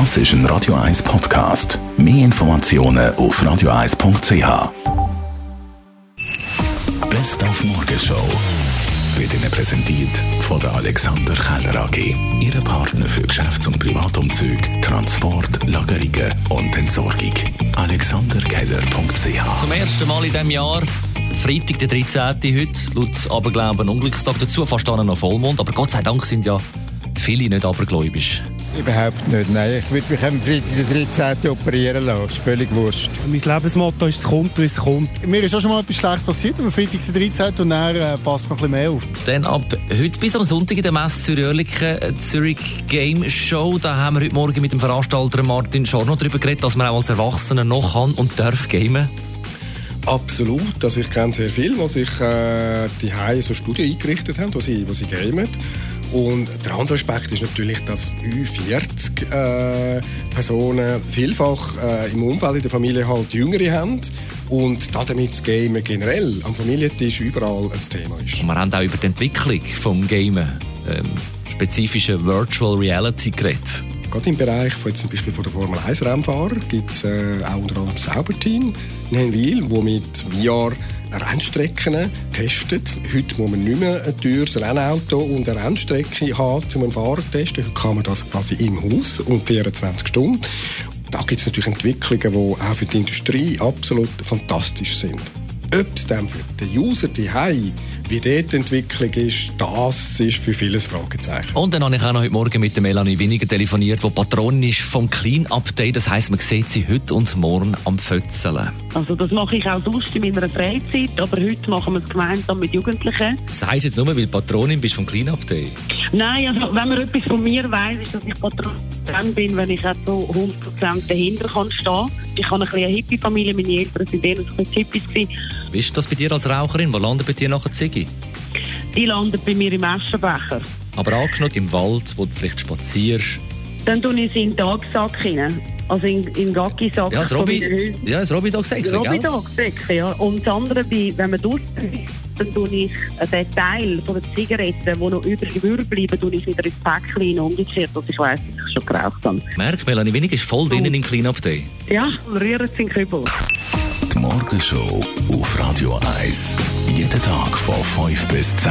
Das ist ein Radio 1 Podcast. Mehr Informationen auf radio1.ch. Best auf Morgenshow wird Ihnen präsentiert von der Alexander Keller AG. Ihre Partner für Geschäfts- und Privatumzüge, Transport, Lagerungen und Entsorgung. AlexanderKeller.ch Zum ersten Mal in diesem Jahr, Freitag, der 13. heute, laut Aberglauben Unglückstag dazu, fast noch Vollmond. Aber Gott sei Dank sind ja viele nicht abergläubisch. Überhaupt nicht, nein. Ich würde mich am Freitag den 13. operieren lassen. ist völlig wurscht. Mein Lebensmotto ist, es kommt, wie es kommt. Mir ist auch schon mal etwas Schlechtes passiert am Freitag den 13. und dann äh, passt man ein bisschen mehr auf. Dann ab heute bis am Sonntag in der Messe Zürich-Oerlikon äh, Zürich Game Show. Da haben wir heute Morgen mit dem Veranstalter Martin Schorno darüber geredet, dass man auch als Erwachsener noch kann und darf gamen. Absolut. Also ich kenne sehr viele, die sich äh, die so Studien eingerichtet haben, wo sie, wo sie gamen. Und der andere Aspekt ist natürlich, dass 40 äh, Personen vielfach äh, im Umfeld in der Familie halt Jüngere haben und damit das Gamen generell am Familientisch überall ein Thema ist. Und wir haben auch über die Entwicklung des Gamen, ähm, spezifische Virtual Reality geredet. Gerade im Bereich von zum Beispiel von der Formel 1 Rennfahrer gibt es äh, auch unter anderem das Sauberteam in Henwil, wo mit VR Rennstrecken testet. Heute muss man nicht mehr ein teures Rennauto und eine Rennstrecke haben, um einen Fahrer zu testen. Heute kann man das quasi im Haus und 24 Stunden. Da gibt es natürlich Entwicklungen, die auch für die Industrie absolut fantastisch sind. Ob es dann für den User die wie dort die Entwicklung ist, das ist für vieles Fragezeichen. Und dann habe ich auch noch heute Morgen mit der Melanie Winiger telefoniert, die Patronin ist vom Clean Update. Das heisst, man sieht sie heute und morgen am Fötzeln. Also das mache ich auch sonst in meiner Freizeit, aber heute machen wir es gemeinsam mit Jugendlichen. Das heisst jetzt nur, weil du Patronin bist vom Clean Update? Nein, also wenn man etwas von mir weiss, ist, dass ich Patronin bin, wenn ich auch so 100% dahinter kann stehen. Ich habe eine eine Hippie-Familie, meine Eltern waren eher ein Hippies. Wie ist das bei dir als Raucherin? Wo landet bei dir nachher Ziggy? Die landet bei mir im Aschenbecher. Aber angenommen im Wald, wo du vielleicht spazierst? Dann tue ich sie in den Tagsack rein. Also in, in Gackisack. Ja, das Robby, ja, das Robby Dog Säckchen, Robby Dog Säckchen, ja. Und das andere, wenn man draußen ist, dann tue ich den Teil von der Zigaretten, die noch übrig bleiben, tue ich wieder ins Päckchen umgekehrt, dass ich weiss, dass ich schon geraucht habe. Merk, Melanie Wenig ist voll drinnen oh. im Clean-Up Day. Ja, rühren sie in Kübel. Die Morgenshow auf Radio 1. Jeden Tag von 5 bis 10.